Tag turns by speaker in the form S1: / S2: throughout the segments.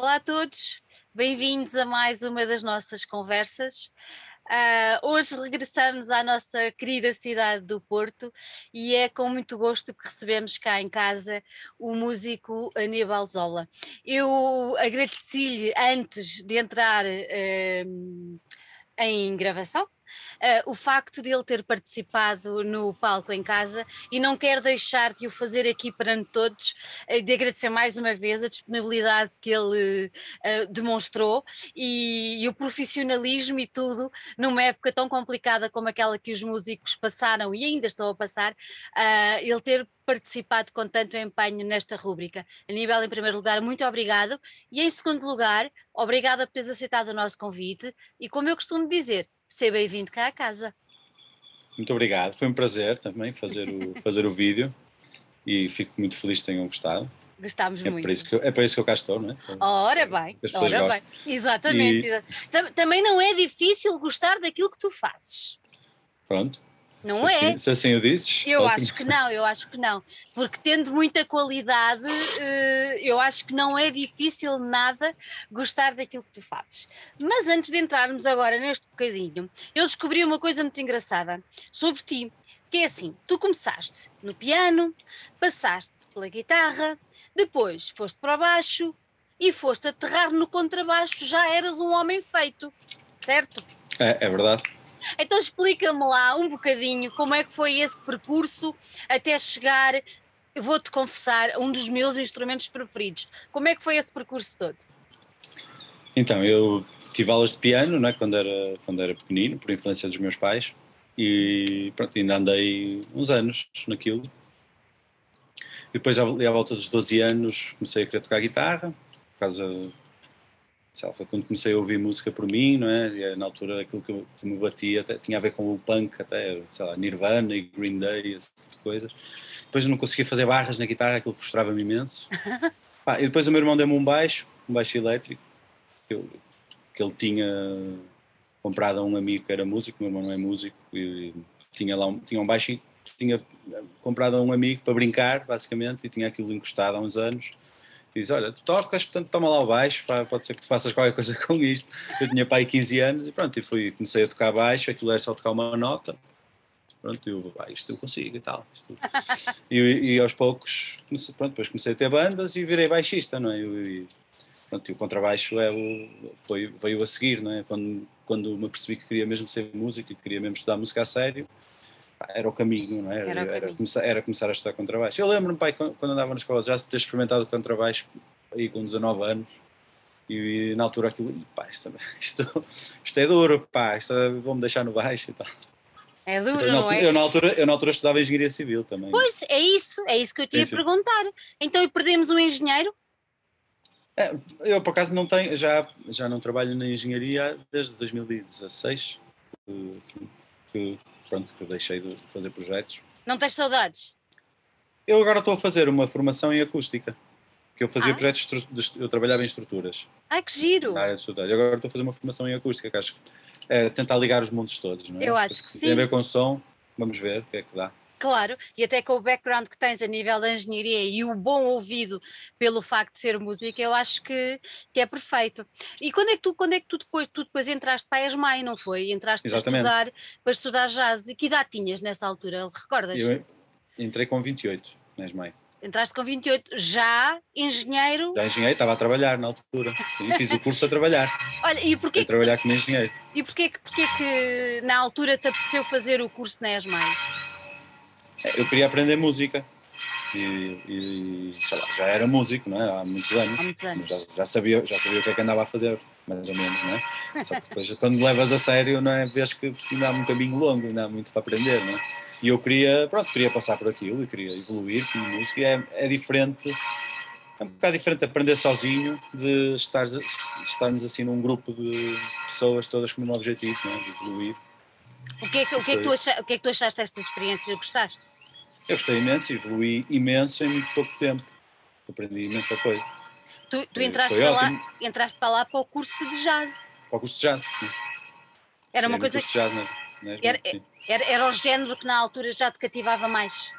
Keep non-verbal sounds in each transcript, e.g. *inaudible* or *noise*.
S1: Olá a todos, bem-vindos a mais uma das nossas conversas. Uh, hoje regressamos à nossa querida cidade do Porto e é com muito gosto que recebemos cá em casa o músico Aníbal Zola. Eu agradeci-lhe antes de entrar uh, em gravação uh, o facto de ele ter participado no palco em casa e não quero deixar de o fazer aqui perante todos, uh, de agradecer mais uma vez a disponibilidade que ele uh, demonstrou e, e, o profissionalismo e tudo numa época tão complicada como aquela que os músicos passaram e ainda estão a passar, ele ter participado com tanto empenho nesta rúbrica. Aníbal, em primeiro lugar, muito obrigado. E em segundo lugar, obrigada por teres aceitado o nosso convite. E como eu costumo dizer, seja bem-vindo cá à casa.
S2: Muito obrigado, foi um prazer também fazer o, *laughs* fazer o vídeo e fico muito feliz que tenham gostado.
S1: Gostámos
S2: é
S1: muito.
S2: Para isso que eu, é para isso que eu cá estou, não é?
S1: Ora bem, ora bem. Exatamente. E... Também não é difícil gostar daquilo que tu fazes.
S2: Pronto.
S1: Não
S2: se
S1: é?
S2: Assim, se assim o dizes.
S1: Eu ótimo. acho que não, eu acho que não. Porque tendo muita qualidade, eh, eu acho que não é difícil nada gostar daquilo que tu fazes. Mas antes de entrarmos agora neste bocadinho, eu descobri uma coisa muito engraçada sobre ti. Que é assim, tu começaste no piano, passaste pela guitarra, depois foste para baixo e foste aterrar no contrabaixo, já eras um homem feito, certo?
S2: É, é verdade.
S1: Então explica-me lá um bocadinho como é que foi esse percurso até chegar, vou-te confessar, um dos meus instrumentos preferidos. Como é que foi esse percurso todo?
S2: Então, eu tive aulas de piano né, quando, era, quando era pequenino, por influência dos meus pais, e pronto, ainda andei uns anos naquilo. E depois, à volta dos 12 anos, comecei a querer tocar guitarra, por causa lá, foi quando comecei a ouvir música por mim, não é? E, na altura aquilo que, que, me batia até, tinha a ver com o punk, até, sei lá, Nirvana e Green Day, esse tipo de coisas. Depois eu não conseguia fazer barras na guitarra, aquilo frustrava-me imenso. *laughs* e depois o meu irmão deu-me um baixo, um baixo elétrico, que, eu, que ele tinha comprado a um amigo que era músico, meu irmão não é músico, e, tinha lá um, tinha um baixo, tinha comprado a um amigo para brincar, basicamente, e tinha aquilo encostado há uns anos diz, olha, tu tocas, portanto toma lá o baixo, pá, pode ser que tu faças qualquer coisa *laughs* com isto. Eu tinha pai 15 anos e pronto, e fui, comecei a tocar baixo, aquilo era só tocar uma nota, pronto, eu, ah, isto eu consigo e tal. E, e, aos poucos, pronto, depois comecei a ter bandas e virei baixista, não é? E, pronto, e o contrabaixo é o, foi, veio a seguir, não é? Quando, quando me percebi que queria mesmo ser músico e queria mesmo estudar música a sério, era o caminho, não é?
S1: Era,
S2: era,
S1: era,
S2: começar, era começar a estudar contrabaixo. Eu lembro-me, pai, quando andava na escola, já ter experimentado contrabaixo aí com 19 anos e, e na altura aquilo, pá, isto, isto, isto é duro, pá, isto vou-me deixar no baixo e tal.
S1: É duro,
S2: eu,
S1: não
S2: é? Eu na, altura, eu na altura estudava engenharia civil também.
S1: Pois, é isso, é isso que eu te ia sim, perguntar. Então, e perdemos um engenheiro?
S2: É, eu, por acaso, não tenho, já, já não trabalho na engenharia desde 2016. Assim, que, pronto, que deixei de fazer projetos.
S1: Não tens saudades?
S2: Eu agora estou a fazer uma formação em acústica, que eu fazia ah. projetos, de, eu trabalhava em estruturas.
S1: Ai, que giro!
S2: Na área de estruturas. agora estou a fazer uma formação em acústica, que acho que é tentar ligar os mundos todos, não é?
S1: Eu acho que sim.
S2: Tem a ver com som, vamos ver o que é que dá.
S1: Claro, e até com o background que tens a nível da engenharia e o bom ouvido pelo facto de ser música, eu acho que, que é perfeito. E quando é que tu, quando é que tu depois, tu depois entraste para a ESMAI, não foi? Entraste para estudar, para estudar jazz. E que idade tinhas nessa altura? Recordas?
S2: Eu entrei com 28 na ESMAI.
S1: Entraste com 28, já engenheiro?
S2: Já engenheiro, estava a trabalhar na altura. E fiz o curso a trabalhar.
S1: Olha, e porquê
S2: a trabalhar como engenheiro.
S1: E porquê, porquê que na altura te apeteceu fazer o curso na ESMAI?
S2: Eu queria aprender música. E, e, sei lá, já era músico, não é? Há muitos anos.
S1: Há muitos anos.
S2: Já, já, sabia, já sabia o que é que andava a fazer, mais ou menos, não é? Só que depois, quando levas a sério, não é? Vês que ainda há um caminho longo, ainda há muito para aprender, não é? E eu queria, pronto, queria passar por aquilo e queria evoluir como músico. E é, é diferente, é um bocado diferente aprender sozinho de estar, estarmos assim num grupo de pessoas todas com um objetivo, não é? De evoluir.
S1: O que é que, o que, é que, tu, acha, o que, é que tu achaste destas experiências? Gostaste?
S2: Eu gostei imenso, evolui imenso em muito pouco tempo. Aprendi imensa coisa.
S1: Tu, tu entraste, para lá, entraste para lá para o curso de jazz.
S2: Para o curso de jazz, sim.
S1: Era uma coisa
S2: que. Jazz, né?
S1: era, era, era o género que na altura já te cativava mais.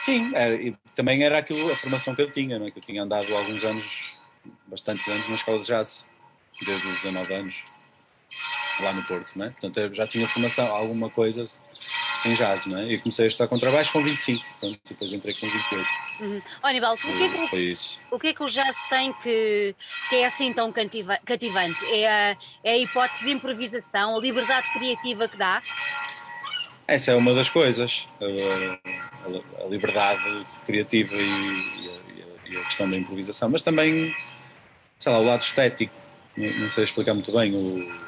S2: Sim, era, e também era aquilo, a formação que eu tinha, não é? que eu tinha andado alguns anos bastantes anos na escola de jazz, desde os 19 anos, lá no Porto, não é? Portanto, eu já tinha formação, alguma coisa em jazz, não é? E comecei a estudar contrabaixo com 25, pronto, depois entrei com 28.
S1: Uhum. Oh, Aníbal, o que, é que,
S2: Foi isso.
S1: o que é que o jazz tem que, que é assim tão cativa- cativante? É a, é a hipótese de improvisação, a liberdade criativa que dá?
S2: Essa é uma das coisas, a, a- a liberdade criativa e, e a, e a- e a questão da improvisação, mas também, sei lá, o lado estético, não, não sei explicar muito bem, o,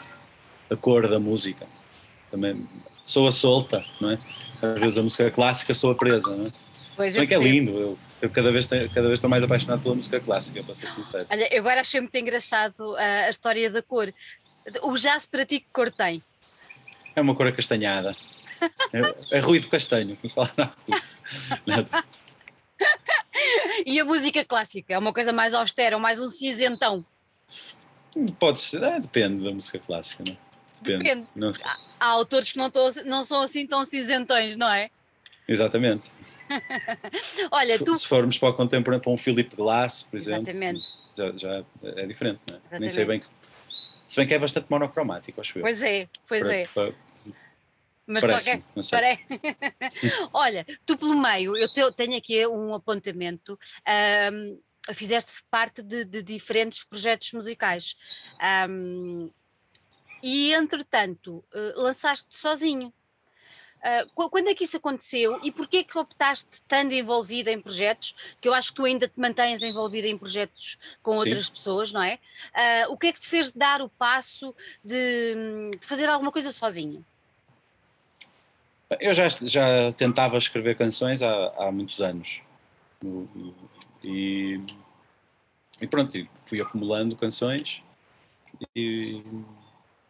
S2: a cor da música, também soa solta, não é? Às vezes a música clássica soa presa, não é?
S1: Pois
S2: Se bem que é lindo, eu, eu cada, vez tenho- cada vez estou mais apaixonado pela música clássica, para ser sincero.
S1: Olha, eu agora achei muito engraçado ah, a história da cor. O jazz para ti que cor tem?
S2: É uma cor acastanhada. É, é ruído castanho, se fala. Nada. *laughs*
S1: E a música clássica? É uma coisa mais austera, ou mais um cinzentão?
S2: Pode ser, é, depende da música clássica, não é?
S1: Depende.
S2: Não sei.
S1: Há autores que não, tão- não são assim tão cinzentões, não é?
S2: Exatamente. *laughs*
S1: Olha,
S2: se,
S1: tu.
S2: se formos para o contemporâneo, para um Philip Glass, por exemplo,
S1: Exatamente.
S2: já, já é diferente, não é? Nem
S1: Exatamente.
S2: sei bem que. Se bem que é bastante monocromático, acho eu.
S1: Pois é, pois
S2: Para-
S1: é.
S2: para-
S1: Mas de
S2: Parece-me,
S1: qualquer. *laughs* Olha, tu pelo meio, eu te- tenho aqui um apontamento. ahm, fizeste parte de, de diferentes projetos musicais. ahm, e entretanto, eh, lançaste sozinho. Qu- quando é que isso aconteceu e porquê que optaste estando envolvida em projetos, que eu acho que tu ainda te mantens envolvida em projetos com
S2: Sim.
S1: outras pessoas, não é? Ah, o que é que te fez dar o passo de, de fazer alguma coisa sozinho?
S2: Eu já, já tentava escrever canções há, há muitos anos. No- no- E, e pronto, fui acumulando canções e,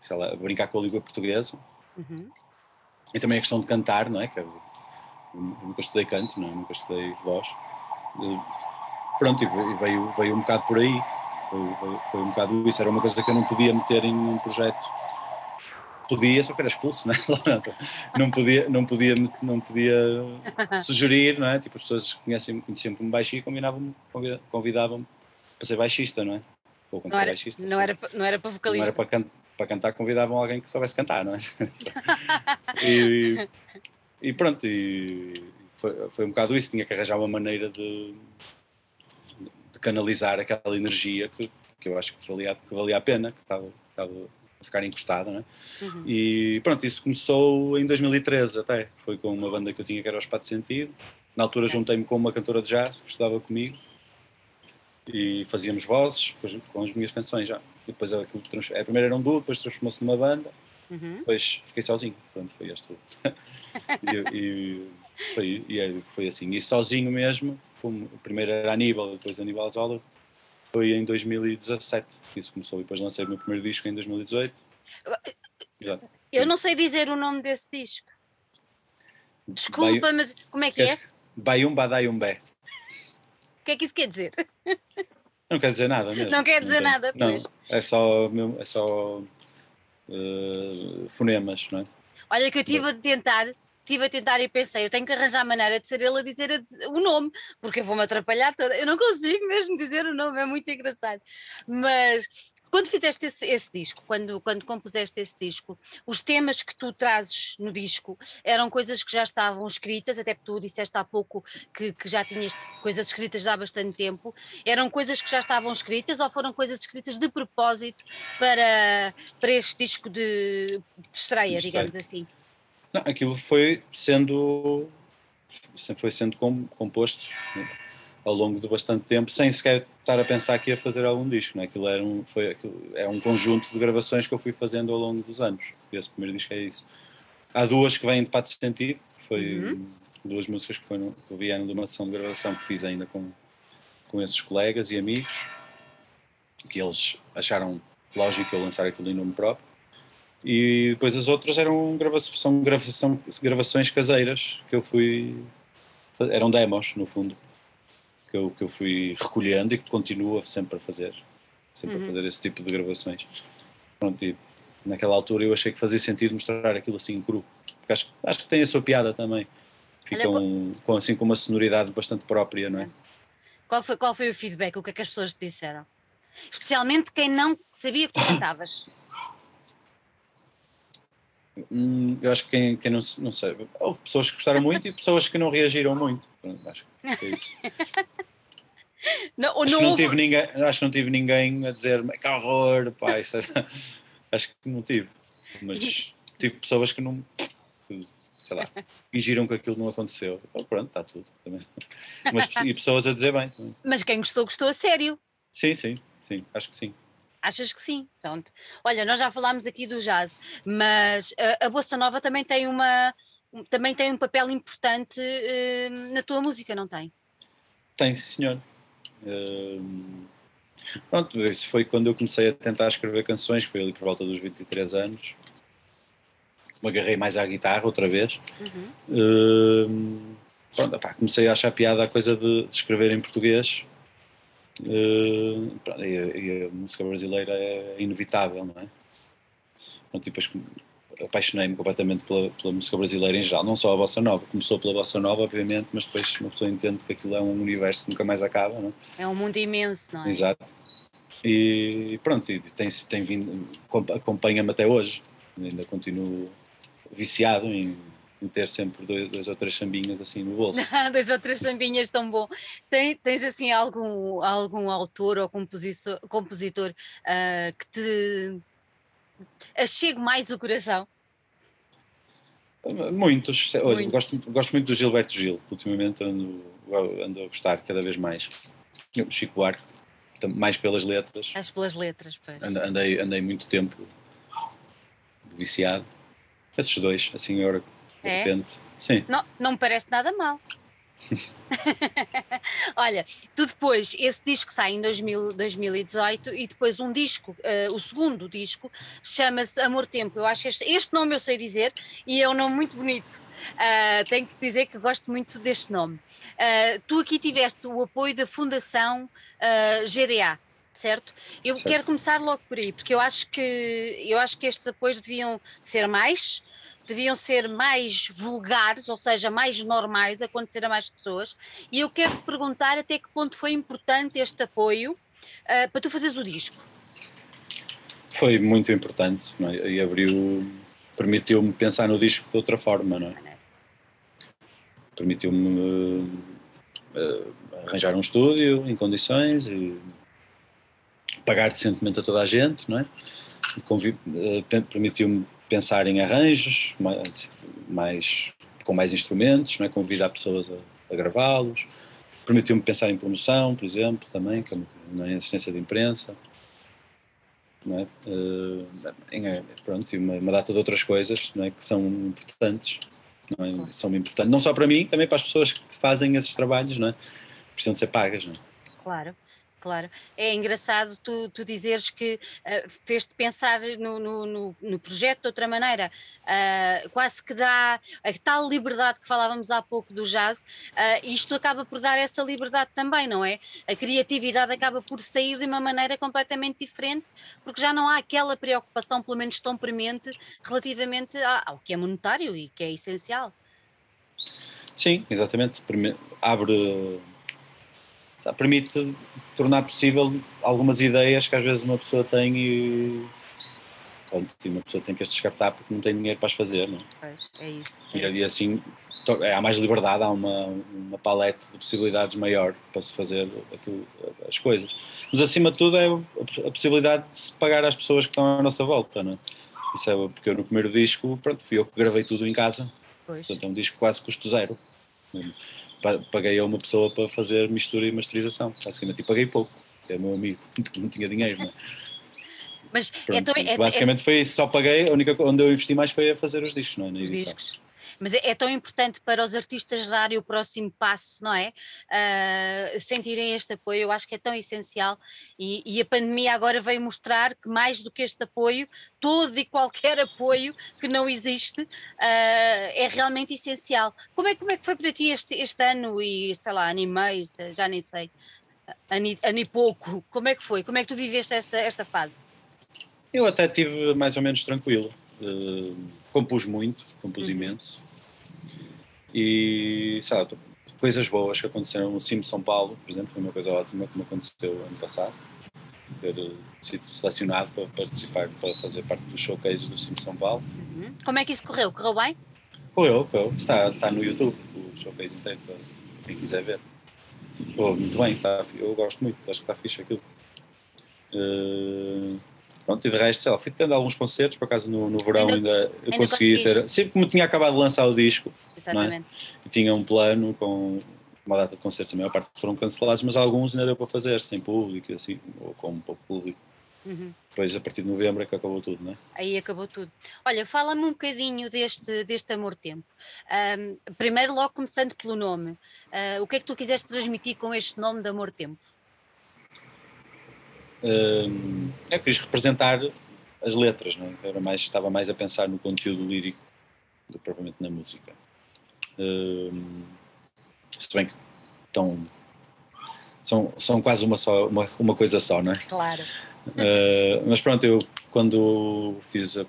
S2: sei lá, brincar com a língua portuguesa.
S1: Uhum.
S2: E também a questão de cantar, não é? Que eu, eu nunca estudei canto, não é? nunca estudei voz. E, pronto, e veio- veio, um bocado por aí. Foi, foi, um bocado isso. Era uma coisa que eu não podia meter em um projeto. Podia, só que era expulso, não é? *laughs* Não podia, não podia, não podia sugerir, não é? Tipo, as pessoas conhecem, conheciam como baixista e convidavam-me convida- convidavam-me para ser baixista, não é? Ou
S1: Não era,
S2: baixista.
S1: não, era, não era para
S2: Não
S1: vocalista.
S2: era para, can- para cantar, convidavam alguém que soubesse cantar, não é? *laughs* e, e pronto, e foi, foi um bocado isso, tinha que arranjar uma maneira de, de canalizar aquela energia que, que eu acho que valia, que valia a pena, que estava, estava a ficar encostada, não é?
S1: Uhum.
S2: E pronto, isso começou em 2013 até, foi com uma banda que eu tinha que era o Espaço Sentido, na altura juntei-me com uma cantora de jazz que estudava comigo e fazíamos vozes com as minhas canções já. Depois aquilo trans- a primeira era um duo, depois transformou-se numa banda,
S1: Uhum.
S2: depois fiquei sozinho. Pronto, foi este *laughs* e, e foi, e é- foi assim. E sozinho mesmo, como o primeiro era Aníbal, depois Aníbal Zola, foi em 2017 que isso começou. E depois lancei o meu primeiro disco em 2018. Já.
S1: Eu não sei dizer o nome desse disco. Desculpa, mas como é que é?
S2: Queres- Baium Badaium Bé.
S1: O que é que isso quer dizer? *laughs*
S2: Não quer dizer nada mesmo.
S1: Não quer dizer
S2: tem-
S1: nada,
S2: Não,
S1: pois.
S2: é só, é só eh, fonemas, não é?
S1: Olha que eu estive a tentar, estive a tentar e pensei, eu tenho que arranjar maneira de ser ele a dizer o nome, porque eu vou-me atrapalhar toda. Eu não consigo mesmo dizer o nome, é muito engraçado. Mas quando fizeste esse, esse disco, quando, quando compuseste esse disco, os temas que tu trazes no disco eram coisas que já estavam escritas, até porque tu disseste há pouco que, que já tinhas coisas escritas há bastante tempo, eram coisas que já estavam escritas ou foram coisas escritas de propósito para, para este disco de, de estreia, digamos assim?
S2: Não, aquilo foi sendo foi sendo com- composto né, ao longo de bastante tempo, sem sequer estar a pensar que ia fazer algum disco. Né? Aquilo, era um, foi, aquilo é um conjunto de gravações que eu fui fazendo ao longo dos anos. E esse primeiro disco é isso. Há duas que vêm de Pato Sentido, que foi
S1: Uhum.
S2: duas músicas que, foram, que vieram de uma sessão de gravação que fiz ainda com, com esses colegas e amigos, que eles acharam lógico eu lançar aquilo em nome próprio. E depois as outras eram grava são gravação, gravações caseiras que eu fui. eram demos, no fundo, que eu, que eu fui recolhendo e que continuo sempre a fazer. Sempre
S1: Uhum.
S2: a fazer esse tipo de gravações. Pronto, e naquela altura eu achei que fazia sentido mostrar aquilo assim cru. Porque acho, acho que tem a sua piada também. Ficam com, assim com uma sonoridade bastante própria, não é?
S1: Qual foi, qual foi o feedback? O que é que as pessoas te disseram? Especialmente quem não sabia que cantavas.
S2: Hum, eu acho que quem, quem não, não sei, houve pessoas que gostaram muito e pessoas que não reagiram muito. Acho que é isso. *laughs* Não, acho, não, que não tive ninguém, acho que não tive ninguém a dizer que horror, pá, é... *laughs* acho que não tive. Mas tive pessoas que não sei lá, fingiram que aquilo não aconteceu. Oh, pronto, está tudo. Também. *laughs* Mas, e pessoas a dizer bem. Também.
S1: Mas quem gostou, gostou a sério.
S2: Sim, sim, sim, acho que sim.
S1: Achas que sim? Pronto. Olha, nós já falámos aqui do jazz, mas a, a Bossa Nova também tem uma também tem um papel importante uh, na tua música, não tem?
S2: Tem, sim, senhor. Uh, pronto, isso foi quando eu comecei a tentar escrever canções, foi ali por volta dos 23 anos. Me agarrei mais à guitarra outra vez. Uhum. Uh, pronto, opá, comecei a achar piada a coisa de, de escrever em português. Uh, pronto, e, a, e, a, música brasileira é inevitável, não é? Pronto, e depois apaixonei-me completamente pela, pela, música brasileira em geral, não só a bossa nova, começou pela bossa nova, obviamente, mas depois uma pessoa entende que aquilo é um universo que nunca mais acaba, não
S1: é? É um mundo imenso, não é?
S2: Exato. E pronto, e tem, tem vindo, acompanha-me até hoje, ainda continuo viciado em, em ter sempre dois, dois, ou três sambinhas assim no bolso. *laughs*
S1: dois ou três sambinhas tão bom. Tem, tens assim algum, algum autor ou compositor, compositor uh, que te achegue mais o coração?
S2: Muitos. Olha, Muito. gosto, gosto muito do Gilberto Gil. Ultimamente ando, ando a gostar cada vez mais. O Chico Buarque, mais pelas letras.
S1: As pelas letras, pois.
S2: Andei, andei muito tempo viciado. Esses dois, assim, agora, de é? repente. Sim.
S1: Não, não me parece nada mal. *laughs* Olha, tu depois, esse disco sai em 2000, 2018 e depois um disco, uh, o segundo disco, chama-se Amor Tempo. Eu acho este, este nome eu sei dizer e é um nome muito bonito. Uh, tenho que dizer que gosto muito deste nome. Uh, tu aqui tiveste o apoio da Fundação GDA, certo? Eu certo. quero começar logo por aí, porque eu acho que eu acho que estes apoios deviam ser mais deviam ser mais vulgares, ou seja, mais normais, acontecer a mais pessoas. E eu quero te perguntar até que ponto foi importante este apoio uh, para tu fazeres o disco.
S2: Foi muito importante é? e abriu, permitiu-me pensar no disco de outra forma, não é? Permitiu-me uh, uh, arranjar um estúdio em condições e pagar decentemente a toda a gente, não é? Permitiu-me pensar em arranjos mais, mais com mais instrumentos, não é? convidar pessoas a, a gravá-los. Permitiu-me pensar em promoção, por exemplo, também, que é uma, assistência de imprensa. Não é? Uh, em, pronto, e uma, uma, data de outras coisas não é? que são importantes. Não, é? são importantes, não só para mim, também para as pessoas que fazem esses trabalhos, não é? precisam de ser pagas. Não é?
S1: Claro. Claro, é engraçado tu, tu dizeres que uh, fez-te pensar no, no, no, no, projeto de outra maneira, uh, quase que dá a tal liberdade que falávamos há pouco do jazz, uh, isto acaba por dar essa liberdade também, não é? A criatividade acaba por sair de uma maneira completamente diferente, porque já não há aquela preocupação, pelo menos tão premente, relativamente ao que é monetário e que é essencial.
S2: Sim, exatamente. Abre permite tornar possível algumas ideias que às vezes uma pessoa tem e pronto, uma pessoa tem que as descartar porque não tem dinheiro para as fazer, não é?
S1: Pois, é isso.
S2: É e, assim é, há mais liberdade, há uma, uma palete de possibilidades maior para se fazer aquilo, as coisas. Mas acima de tudo é a, possibilidade de se pagar às pessoas que estão à nossa volta, não é? Isso é porque eu no primeiro disco, pronto, fui eu que gravei tudo em casa. Pois. Portanto, é um disco quase custo zero paguei a uma pessoa para fazer mistura e masterização, basicamente, e paguei pouco, é meu amigo, *laughs* não tinha dinheiro, não é?
S1: Mas é Pronto, é,
S2: é, basicamente foi isso, só paguei, a única onde eu investi mais foi a fazer os discos, não é? Na edição. Discos.
S1: Mas é, é, tão importante para os artistas darem o próximo passo, não é? Uh, sentirem este apoio, eu acho que é tão essencial e, e, a pandemia agora veio mostrar que mais do que este apoio, todo e qualquer apoio que não existe uh, é realmente essencial. Como é, como é que foi para ti este, este ano e, sei lá, ano e meio, já nem sei, ano e, pouco, como é que foi? Como é que tu viveste esta, esta fase?
S2: Eu até tive mais ou menos tranquilo. Uh, compus muito, compus uhum. imenso e sabe, coisas boas que aconteceram no Cimo de São Paulo, por exemplo, foi uma coisa ótima que me aconteceu ano passado. ter sido selecionado para participar, para fazer parte dos showcases do Sim São Paulo.
S1: Uhum. Como é que isso correu? Correu bem?
S2: Correu, correu. Está, está no YouTube o showcase inteiro para quem quiser ver. Oh, muito bem, está, eu gosto muito, acho que está fixe aquilo. Uh, pronto, e de resto, sei lá, fui tendo alguns concertos, por acaso no, no verão ainda, ainda, consegui ter. Sempre como tinha acabado de lançar o disco, é? Exatamente. É? tinha um plano com uma data de concertos, a maior parte foram cancelados, mas alguns ainda deu para fazer, sem público, assim, ou com um pouco público. Uhum. Depois, a partir de novembro, é que acabou tudo, não é?
S1: Aí acabou tudo. Olha, fala-me um bocadinho deste, deste amor-tempo. Um, primeiro, logo começando pelo nome. Uh, o que é que tu quiseste transmitir com este nome de amor-tempo?
S2: Um, eu quis representar as letras, não é? Era mais, estava mais a pensar no conteúdo lírico do que propriamente na música. Um, se bem que estão, são, são quase uma, só, uma, uma coisa só, não é?
S1: Claro.
S2: Uh, *laughs* mas pronto, eu quando fiz, a,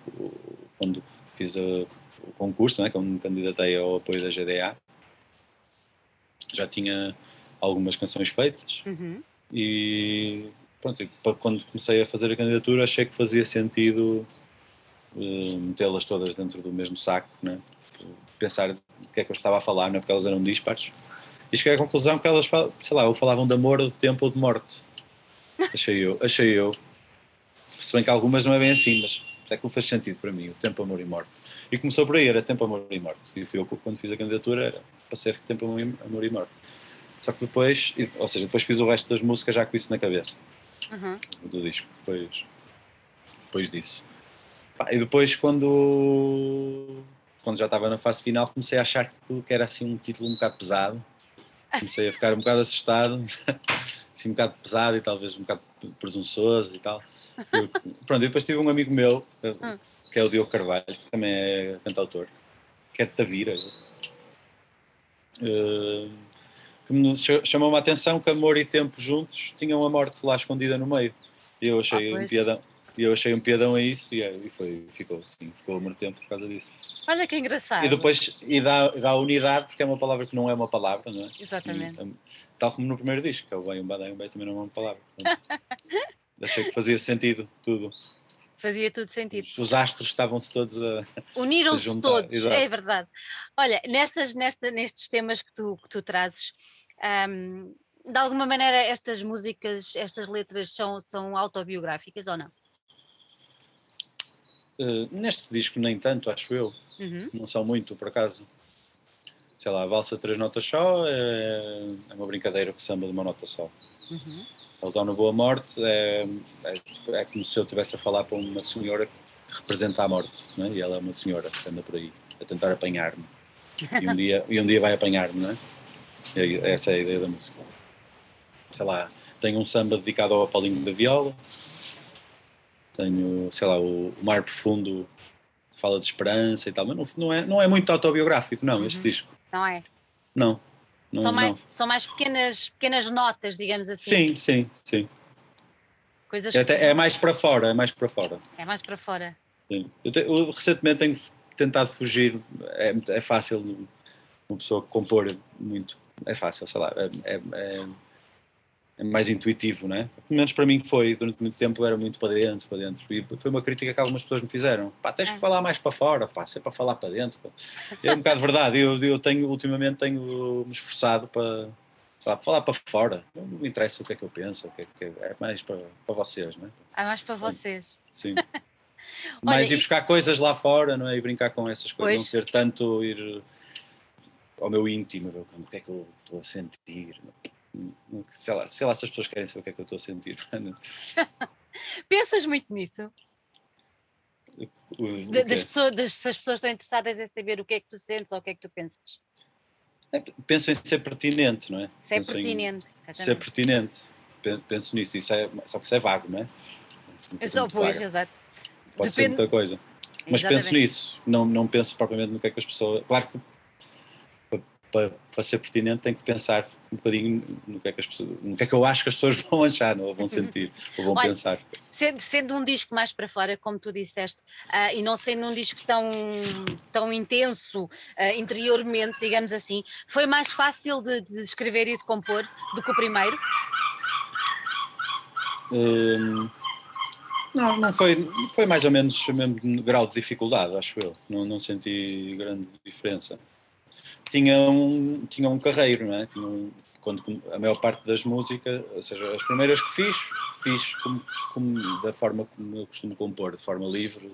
S2: quando fiz a, o concurso, né, quando me candidatei ao apoio da GDA, já tinha algumas canções feitas
S1: uhum.
S2: e pronto, quando comecei a fazer a candidatura achei que fazia sentido uh, metê-las todas dentro do mesmo saco, né? pensar de que é que eu estava a falar, né? porque elas eram dispares e cheguei à conclusão que elas, sei lá, ou falavam de amor, ou de tempo ou de morte. *laughs* Achei eu, achei eu. Se bem que algumas não é bem assim, mas é que fez sentido para mim, o tempo, amor e morte. E começou por aí, era tempo, amor e morte. E fui eu quando fiz a candidatura, era para ser tempo, amor e morte. Só que depois, ou seja, depois fiz o resto das músicas já com isso na cabeça.
S1: Uhum.
S2: Do disco, depois, depois disso. E depois, quando, quando já estava na fase final, comecei a achar que era assim um título um bocado pesado comecei a ficar um bocado assustado, *laughs* assim um bocado pesado e talvez um bocado presunçoso e tal. Eu, pronto, depois tive um amigo meu, hum. que é o Diogo Carvalho, que também é cantautor, que é de Tavira, uh, que me chamou-me a atenção que amor e tempo juntos tinham a morte lá escondida no meio. E eu achei ah, um piadão. E eu achei um piadão a isso e, é, e foi, ficou, sim, ficou amor tempo por causa disso.
S1: Olha que engraçado.
S2: E depois e dá, dá unidade, porque é uma palavra que não é uma palavra, não é?
S1: Exatamente. E,
S2: tal como no primeiro disco, que é o bem, um badai, um bem também não é uma palavra. *laughs* achei que fazia sentido tudo.
S1: Fazia tudo sentido.
S2: Os astros estavam-se todos a.
S1: Uniram-se todos, Exato. é verdade. Olha, nestas, nesta, nestes temas que tu, que tu trazes, um, de alguma maneira estas músicas, estas letras são, são autobiográficas ou não?
S2: Uh, neste disco nem tanto, acho eu.
S1: Uhum.
S2: Não são muito, por acaso. Sei lá, a valsa três notas só é, é uma brincadeira com samba de uma nota só.
S1: Uhum.
S2: O Dona Boa Morte é, é, é, como se eu estivesse a falar para uma senhora que representa a morte, não é? e ela é uma senhora que anda por aí a tentar apanhar-me. E um dia, e um dia vai apanhar-me, não é? E essa é a ideia da música. Sei lá, tenho um samba dedicado ao Apalinho da Viola, tenho, sei lá, o, Mar Profundo fala de esperança e tal, mas não, não, é, não é muito autobiográfico, não, uhum. este disco.
S1: Não é?
S2: Não. não
S1: são, mais,
S2: não.
S1: são mais pequenas, pequenas notas, digamos assim.
S2: Sim, sim, sim.
S1: Coisas
S2: é, que... é mais para fora, é mais para fora.
S1: É mais para fora.
S2: Sim. Eu, te, eu recentemente tenho tentado fugir, é, é fácil uma pessoa compor muito, é fácil, sei lá, é, é, é é mais intuitivo, né? Pelo menos para mim foi, durante muito tempo era muito para dentro, para dentro. E foi uma crítica que algumas pessoas me fizeram. Pá, tens que é. falar mais para fora, pá, sempre para falar para dentro. Pá. É um bocado verdade, eu, eu tenho, ultimamente tenho me esforçado para, sabe, falar para fora. Não me interessa o que é que eu penso, o que é, que é, é mais para, para vocês, né?
S1: É mais para vocês.
S2: Sim. *laughs* mais ir buscar coisas lá fora, não é? E brincar com essas coisas, pois. não ser tanto ir ao meu íntimo, o que é que eu estou a sentir. Sei lá, sei lá se as pessoas querem saber o que é que eu estou a sentir. *laughs*
S1: Pensas muito nisso?
S2: O, o
S1: das pessoas, das, se as pessoas estão interessadas em saber o que é que tu sentes ou o que é que tu pensas?
S2: É, penso em ser pertinente, não é?
S1: Se é pertinente.
S2: Ser pertinente. Penso nisso. Isso é, só que isso é vago, não é?
S1: Eu só pois, exato.
S2: Pode Depende... ser muita coisa. Mas Exatamente. penso nisso. Não, não penso propriamente no que é que as pessoas. Claro que para, para, ser pertinente tem que pensar um bocadinho no que, é que as pessoas, no que é que eu acho que as pessoas *laughs* vão achar, não vão sentir, ou vão Olha, pensar.
S1: Sendo, sendo, um disco mais para fora, como tu disseste, uh, e não sendo um disco tão, tão intenso uh, interiormente, digamos assim, foi mais fácil de, de escrever e de compor do que o primeiro?
S2: Hum, não, não foi, foi mais ou menos o mesmo grau de dificuldade, acho eu. Não, não senti grande diferença. Tinha um, tinha um carreiro, não é? Tinha um, quando a maior parte das músicas, ou seja, as primeiras que fiz, fiz como, como, da forma como eu costumo compor, de forma livre,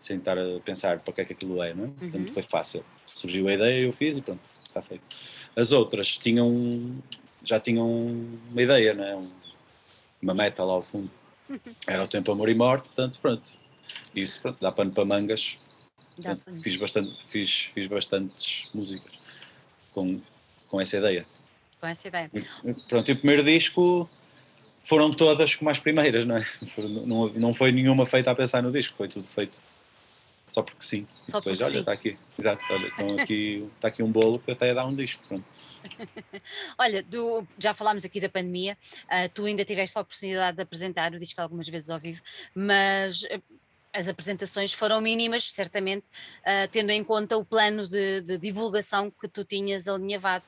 S2: sem estar a pensar para que é que aquilo é, não é? Uhum. Portanto, foi fácil. Surgiu a ideia, eu fiz e pronto, está feito. As outras tinham, já tinham uma ideia, não é? Um, uma meta lá ao fundo. Era o tempo amor e morte, portanto, pronto. Isso, pronto, dá pano para mangas. Portanto, fiz, bastante, fiz, fiz bastantes músicas com, com essa ideia.
S1: Com essa ideia.
S2: Pronto, e o primeiro disco foram todas como as primeiras, não é? Não, não foi nenhuma feita a pensar no disco, foi tudo feito só porque sim.
S1: Só
S2: depois,
S1: porque
S2: olha, está aqui, exato, olha, então aqui, está *laughs* aqui um bolo que até ia dar um disco, pronto. *laughs*
S1: olha, do, já falámos aqui da pandemia, uh, tu ainda tiveste a oportunidade de apresentar o disco algumas vezes ao vivo, mas as apresentações foram mínimas, certamente, uh, tendo em conta o plano de, de, divulgação que tu tinhas alinhavado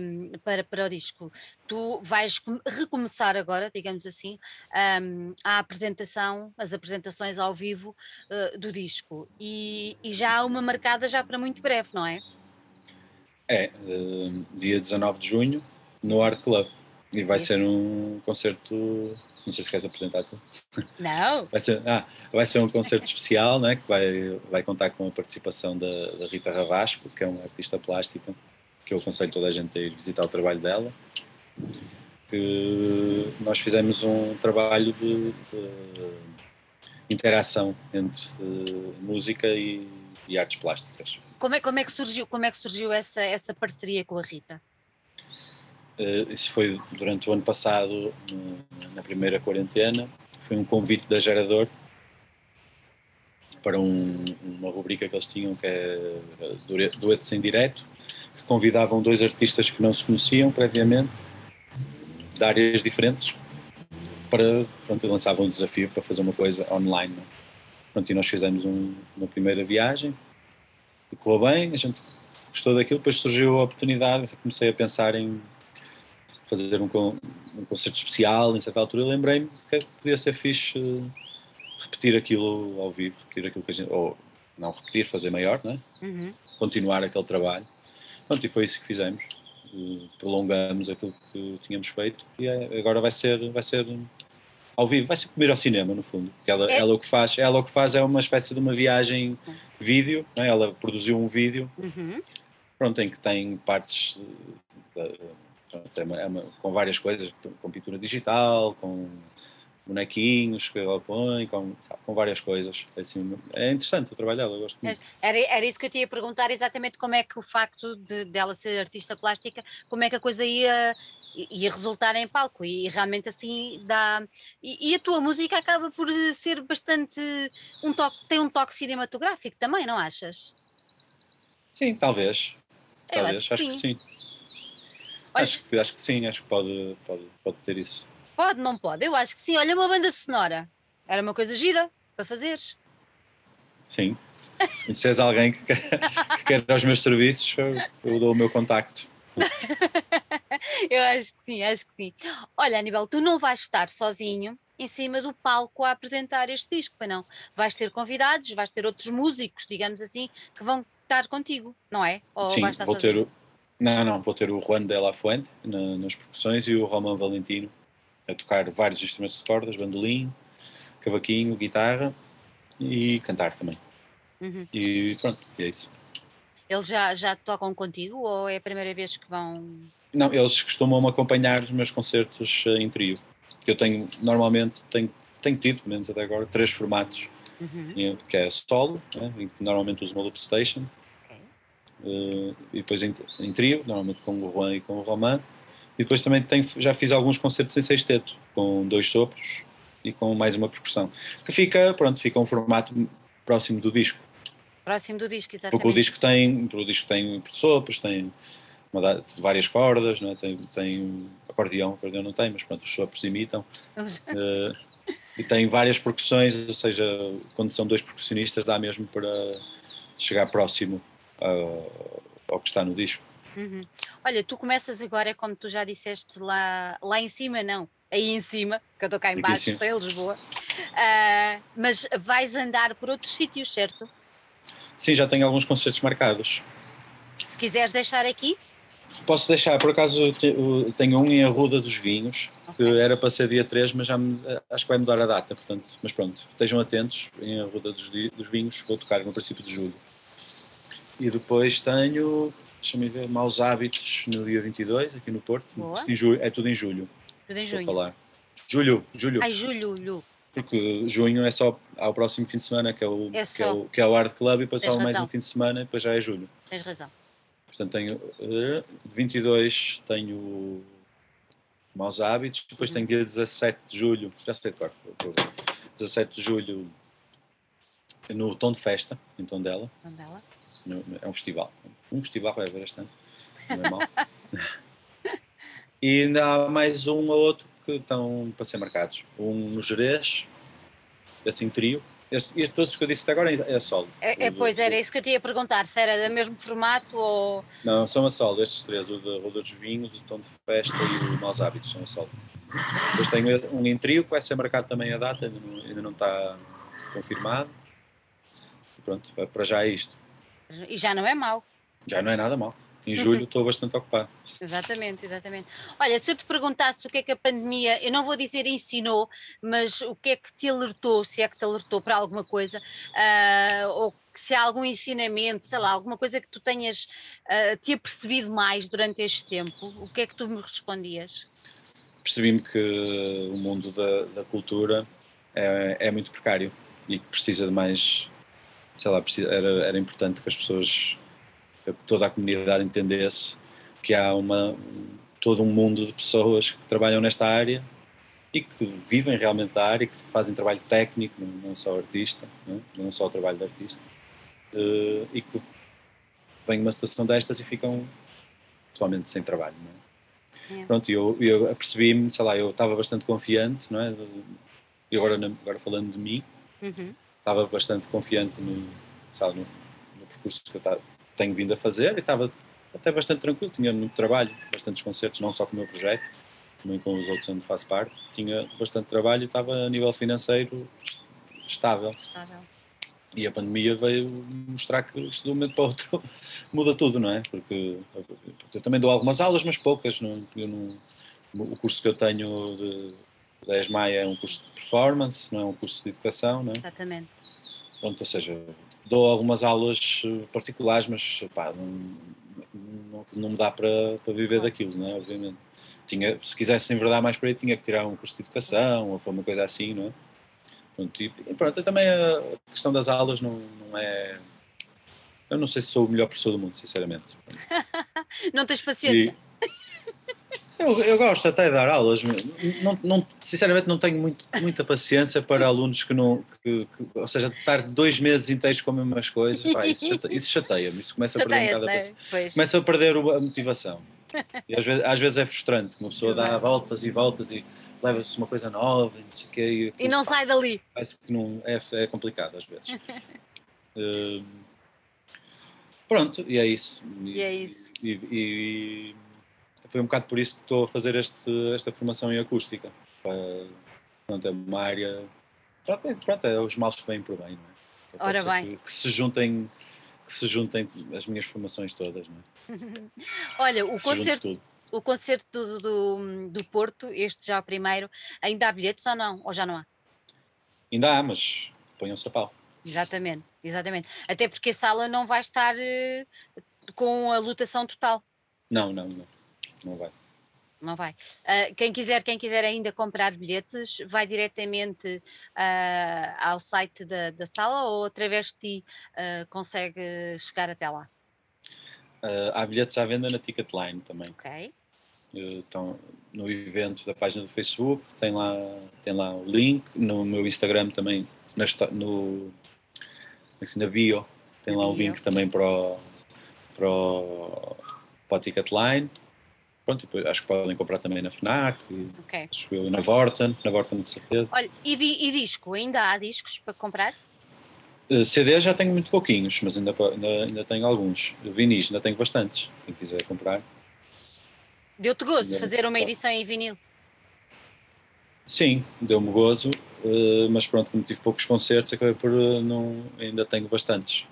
S1: um, para, para o disco. Tu vais recomeçar agora, digamos assim, um, a apresentação, as apresentações ao vivo uh, do disco. E, e, já há uma marcada já para muito breve, não é?
S2: É, uh, dia 19 de junho, no Art Club. E vai ser um concerto não sei se queres apresentar tu.
S1: Não.
S2: Vai ser, ah, vai ser um concerto *laughs* especial, né, que vai, vai contar com a participação da, da, Rita Ravasco, que é uma artista plástica, que eu aconselho toda a gente a ir visitar o trabalho dela. Que nós fizemos um trabalho de, de interação entre uh, música e, e, artes plásticas.
S1: Como é, como é que surgiu, como é que surgiu essa, essa parceria com a Rita?
S2: Uh, isso foi durante o ano passado, na primeira quarentena. Foi um convite da Gerador para um, uma rubrica que eles tinham que é Duetos em Direto, que convidavam dois artistas que não se conheciam previamente, de áreas diferentes, para, pronto, lançavam um desafio para fazer uma coisa online. Né? Pronto, e nós fizemos um, uma primeira viagem, correu bem, a gente gostou daquilo, depois surgiu a oportunidade, comecei a pensar em fazer um, um concerto especial em certa altura, lembrei-me que podia ser fixe uh, repetir aquilo ao vivo, repetir aquilo que a gente, ou não repetir, fazer maior, né? Uhum. continuar aquele trabalho. Pronto, e foi isso que fizemos. Uh, prolongamos aquilo que tínhamos feito e é, agora vai ser, vai ser ao vivo, vai ser comer ao cinema no fundo. Ela, é. ela o que faz, ela o que faz é uma espécie de uma viagem vídeo, né? ela produziu um vídeo, uhum. pronto, em que tem partes é uma, é uma, com várias coisas, com pintura digital, com bonequinhos que ela põe, com, sabe, com várias coisas. É, assim, é interessante o trabalho dela, eu gosto muito.
S1: Era, era isso que eu te ia perguntar, exatamente como é que o facto de dela ser artista plástica, como é que a coisa ia, ia resultar em palco e realmente assim dá. E, e a tua música acaba por ser bastante. um toque, tem um toque cinematográfico também, não achas?
S2: Sim, talvez. Eu talvez, acho, que, acho sim. que sim. Acho, que, acho que sim, acho que pode, pode, pode ter isso.
S1: Pode, não pode? Eu acho que sim. Olha, uma banda sonora. Era uma coisa gira para fazeres.
S2: Sim. Se conheces alguém que quer, que quer os meus serviços, eu, eu dou o meu contacto. *laughs*
S1: eu acho que sim, acho que sim. Olha, Aníbal, tu não vais estar sozinho em cima do palco a apresentar este disco, para não? Vais ter convidados, vais ter outros músicos, digamos assim, que vão estar contigo, não é?
S2: Ou sim, vou sozinho? ter não, não, vou ter o Juan de la Fuente na, nas percussões e o Romão Valentino a tocar vários instrumentos de cordas, bandolim, cavaquinho, guitarra e cantar também. Uhum. E pronto, é isso.
S1: Eles já, já tocam contigo ou é a primeira vez que vão?
S2: Não, eles costumam acompanhar os meus concertos eh, em trio. Eu tenho, normalmente, tenho, tenho tido, pelo menos até agora, três formatos, uhum. que é solo, né, em que normalmente uso uma loop station, e depois em, em, trio, normalmente com o Juan e com o Roman. E depois também tenho, já fiz alguns concertos em sexteto, com dois sopros e com mais uma percussão. Que fica, pronto, fica um formato próximo do disco.
S1: Próximo do disco, exatamente.
S2: Porque o disco tem, o disco tem sopros, tem uma, várias cordas, não é? tem, tem acordeão, acordeão não tem, mas pronto, os sopros imitam. uh, e tem várias percussões, ou seja, quando são dois percussionistas dá mesmo para chegar próximo ao, ao que está no disco.
S1: Uhum. Olha, tu começas agora, como tu já disseste, lá, lá em cima, não, aí em cima, que eu estou cá em baixo, estou em Lisboa. Uh, mas vais andar por outros sítios, certo?
S2: Sim, já tenho alguns concertos marcados.
S1: Se quiseres deixar aqui.
S2: Posso deixar, por acaso tenho um em Arruda dos Vinhos, okay. que era para ser dia 3, mas já me, acho que vai mudar a data, portanto, mas pronto, estejam atentos, em Arruda dos, dos Vinhos, vou tocar no princípio de julho. E depois tenho, deixa-me ver, Maus Hábitos no dia 22, aqui no Porto, julho, é tudo em julho.
S1: Tudo em julho.
S2: falar. Julho, julho.
S1: Ai, julho, julho.
S2: Porque junho é só ao próximo fim de semana, que é o, é que, é o que é o Art Club, e depois só mais um fim de semana, e depois já é julho.
S1: Tens razão.
S2: Portanto, tenho uh, 22 tenho Maus Hábitos, depois tenho dia 17 de julho, já sei de cor, 17 de julho no Tom de Festa, em Tondela.
S1: Tondela.
S2: É um festival. Um festival vai haver este ano, não é *laughs* e ainda há mais um ou outro que estão para ser marcados. Um no Jerez, assim trio. Este, este, todos que eu disse até agora é, a solo.
S1: É, é, pois era isso que eu te ia perguntar, se era do mesmo formato ou.
S2: Não, são a solo, estes três, o da Roda dos Vinhos, o Tom de Festa e o Maus Hábitos, são a solo. Depois tenho um em trio que vai ser marcado também a data, ainda não, ainda não está confirmado. E pronto, para já é isto.
S1: E já não é mau.
S2: Já não é nada mau em julho estou bastante ocupado.
S1: Exatamente, exatamente. Olha, se eu te perguntasse o que é que a pandemia, eu não vou dizer ensinou, mas o que é que te alertou, se é que te alertou para alguma coisa, uh, ou se há algum ensinamento, sei lá, alguma coisa que tu tenhas uh, te apercebido mais durante este tempo, o que é que tu me respondias?
S2: Percebi-me que o mundo da, da cultura é, é, muito precário e que precisa de mais, sei lá, era, era importante que as pessoas que toda a comunidade entendesse que há uma, todo um mundo de pessoas que trabalham nesta área e que vivem realmente da área, que fazem trabalho técnico, não, só artista, não, é? não só o trabalho de artista, uh, e que vêm uma situação destas e ficam totalmente sem trabalho. Não é? É. Pronto, eu, eu apercebi-me, sei lá, eu estava bastante confiante, não é? E agora, agora falando de mim, uhum. Estava bastante confiante no, sabe, no, no percurso que eu tenho vindo a fazer e estava até bastante tranquilo, tinha muito trabalho, bastantes concertos, não só com o meu projeto, também com os outros onde faço parte, tinha bastante trabalho e estava a nível financeiro estável. estável. E a pandemia veio mostrar que isto de um momento para o outro *laughs* muda tudo, não é? Porque, porque eu também dou algumas aulas, mas poucas. Não, não, o curso que eu tenho de 10 Maia é um curso de performance, não é um curso de educação, não é?
S1: Exatamente.
S2: Pronto, ou seja, dou algumas aulas eh, particulares, mas pá, não, não, não me dá para, para viver daquilo, não é? Obviamente. Tinha, se quisesse enverdar mais para aí, tinha que tirar um curso de educação ou uma coisa assim, não é? Pronto, e, pronto, também a questão das aulas não, não é. Eu não sei se sou o melhor professor do mundo, sinceramente. *laughs*
S1: não tens paciência? E,
S2: eu, eu, gosto até de dar aulas, não, não, sinceramente não tenho muito, muita paciência para alunos que não, que, que, ou seja, estar dois meses inteiros com as mesmas coisas, pá, isso, isso chateia-me, isso começa a perder um bocado a paciência, começa a perder a motivação. E às vezes, às vezes é frustrante, uma pessoa dá voltas e voltas e leva-se uma coisa nova e não sei o quê.
S1: E, e não pá, sai dali.
S2: Parece que não, é, é complicado às vezes. uh, *laughs* pronto, e é isso.
S1: E, e é isso.
S2: E, e, foi um bocado por isso que estou a fazer este, esta formação em acústica. Pronto, é uma área. Pronto, é, pronto, é os males que vêm por bem, não é?
S1: Ora bem.
S2: Que, que, se juntem, que se juntem as minhas formações todas, não é? *laughs*
S1: Olha, o concerto, o concerto do, do, do, Porto, este já o primeiro, ainda há bilhetes ou não? Ou já não há?
S2: Ainda há, mas ponham-se a pau.
S1: Exatamente, exatamente. Até porque a sala não vai estar uh, com a lotação total.
S2: Não, não, não não vai.
S1: Não vai. Uh, quem, quiser, quem quiser ainda comprar bilhetes, vai diretamente uh, ao site da, da, sala ou através de ti uh, consegue chegar até lá?
S2: há bilhetes à venda na Ticketline também.
S1: Ok.
S2: Então, no evento da página do Facebook, tem lá, tem lá o link, no meu Instagram também, na, no, assim, na bio, tem lá o link também para o, para o, para o Ticketline pronto, depois acho que podem comprar também na FNAC, okay. acho eu, na Vorten, na Vorten de certeza.
S1: Olha, e, e, disco, ainda há discos para comprar?
S2: Uh, eh, CD já tenho muito pouquinhos, mas ainda, ainda, ainda tenho alguns. Vinis ainda tenho bastantes, quem quiser comprar.
S1: Deu-te de fazer uma edição em vinil?
S2: Sim, deu-me gozo, uh, mas pronto, como tive poucos concertos, acabei por uh, não. ainda tenho bastantes.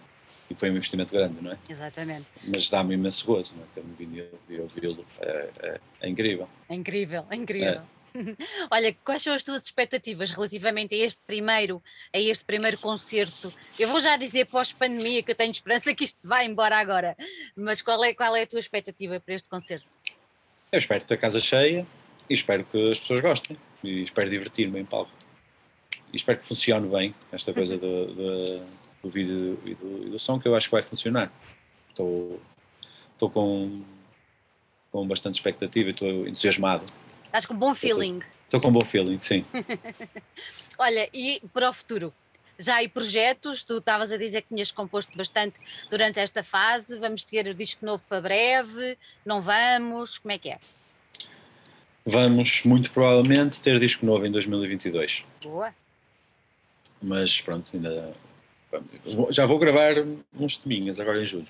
S2: E foi um investimento grande, não é?
S1: Exatamente.
S2: Mas dá-me imenso gozo, não é? Ter-me vindo e ouvi-lo. É, é, é, incrível.
S1: É incrível, é incrível. É. *laughs* Olha, quais são as tuas expectativas relativamente a este primeiro, a este primeiro concerto? Eu vou já dizer pós-pandemia que eu tenho esperança que isto vá embora agora, mas qual é, qual é a tua expectativa para este concerto?
S2: Eu espero ter a casa cheia e espero que as pessoas gostem e espero divertir-me em palco. E espero que funcione bem esta coisa *laughs* do, do, do vídeo e do, e do, som, que eu acho que vai funcionar. Estou, estou com, com bastante expectativa e estou entusiasmado
S1: Estás com bom feeling.
S2: Estou com bom feeling, sim. *laughs*
S1: Olha, e para o futuro? Já há projetos? Tu estavas a dizer que tinhas composto bastante durante esta fase. Vamos ter disco novo para breve? Não vamos? Como é que é?
S2: Vamos, muito provavelmente, ter disco novo em 2022.
S1: Boa.
S2: Mas pronto, ainda. Já vou gravar uns teminhas agora em julho.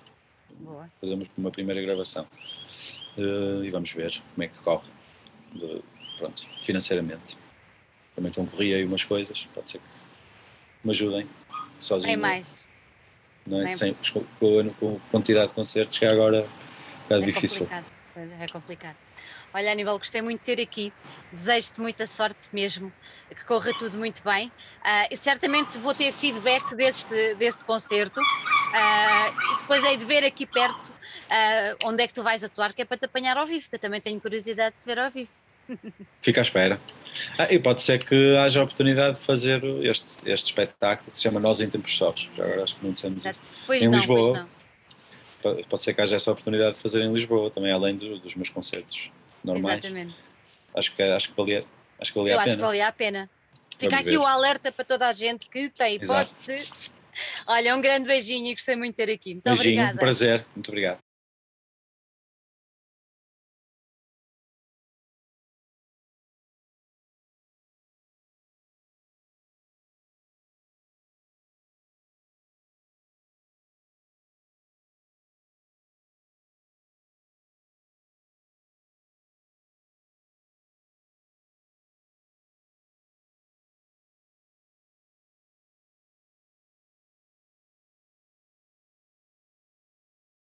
S1: Boa.
S2: Fazemos uma primeira gravação. Uh, e vamos ver como é que corre de, pronto, financeiramente. Também correr aí umas coisas, pode ser que me ajudem sozinho.
S1: É mais.
S2: Não é? Sem, com, com, a quantidade de concertos que é agora um bocado
S1: é
S2: difícil.
S1: Complicado. É complicado. Olha, Aníbal, gostei muito de ter aqui. Desejo-te muita sorte mesmo, que corra tudo muito bem. Uh, certamente vou ter feedback desse, desse concerto uh, e depois é de ver aqui perto uh, onde é que tu vais atuar, que é para te apanhar ao vivo, que eu também tenho curiosidade de te ver ao vivo.
S2: Fica à espera. Ah, e pode ser que haja a oportunidade de fazer este, este espetáculo que se chama Nós em Tempos Sós. Já agora acho que não dissemos isso.
S1: Pois
S2: em
S1: não,
S2: Lisboa. Pode, pode ser que haja essa oportunidade de fazer em Lisboa, também além do, dos meus concertos normais.
S1: Exatamente.
S2: Acho que, acho que valia, acho que valia
S1: Eu
S2: a
S1: acho
S2: pena.
S1: que valia a pena. Fica aqui ver. o alerta para toda a gente que tem hipótese. Olha, um grande beijinho e gostei muito de ter aqui. Muito
S2: beijinho,
S1: obrigada.
S2: Um prazer, muito obrigado.